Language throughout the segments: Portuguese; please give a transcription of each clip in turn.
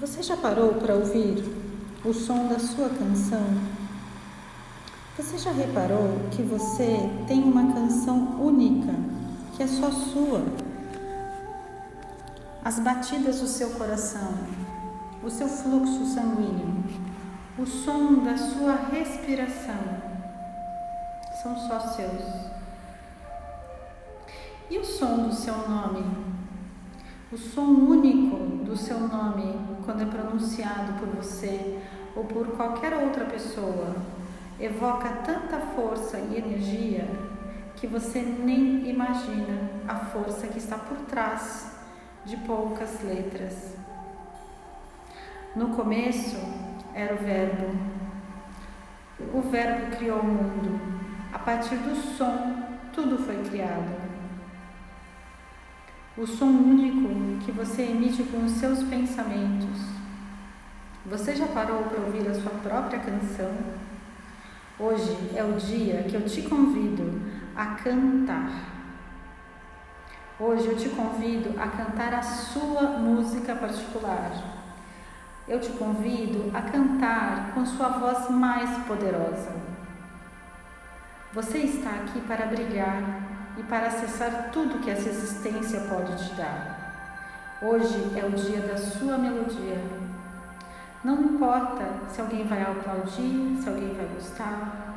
Você já parou para ouvir o som da sua canção? Você já reparou que você tem uma canção única, que é só sua? As batidas do seu coração, o seu fluxo sanguíneo, o som da sua respiração são só seus. E o som do seu nome? O som único do seu nome, quando é pronunciado por você ou por qualquer outra pessoa, evoca tanta força e energia que você nem imagina a força que está por trás de poucas letras. No começo era o Verbo. O Verbo criou o mundo. A partir do som, tudo foi criado o som único que você emite com os seus pensamentos. Você já parou para ouvir a sua própria canção? Hoje é o dia que eu te convido a cantar. Hoje eu te convido a cantar a sua música particular. Eu te convido a cantar com sua voz mais poderosa. Você está aqui para brilhar e para acessar tudo que essa existência pode te dar. Hoje é o dia da sua melodia. Não importa se alguém vai aplaudir, se alguém vai gostar,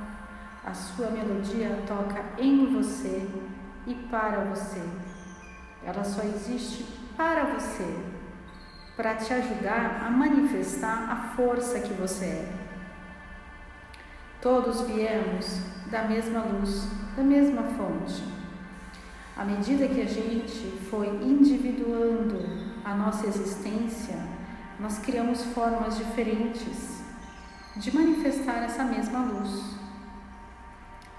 a sua melodia toca em você e para você. Ela só existe para você, para te ajudar a manifestar a força que você é. Todos viemos da mesma luz, da mesma fonte. À medida que a gente foi individuando a nossa existência, nós criamos formas diferentes de manifestar essa mesma luz.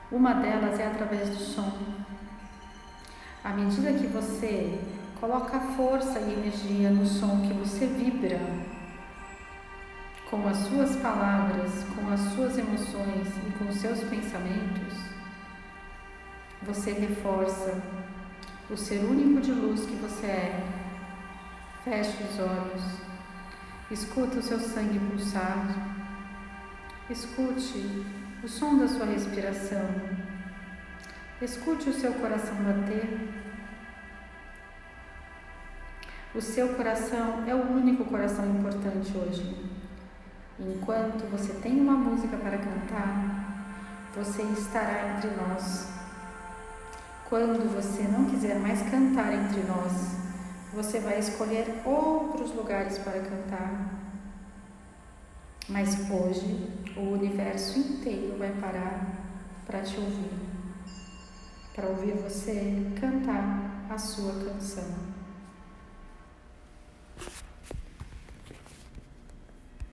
Uma delas é através do som. À medida que você coloca força e energia no som que você vibra, com as suas palavras, com as suas emoções e com os seus pensamentos, você reforça o ser único de luz que você é. Feche os olhos, escuta o seu sangue pulsar, escute o som da sua respiração, escute o seu coração bater. O seu coração é o único coração importante hoje. Enquanto você tem uma música para cantar, você estará entre nós quando você não quiser mais cantar entre nós, você vai escolher outros lugares para cantar. Mas hoje o universo inteiro vai parar para te ouvir, para ouvir você cantar a sua canção.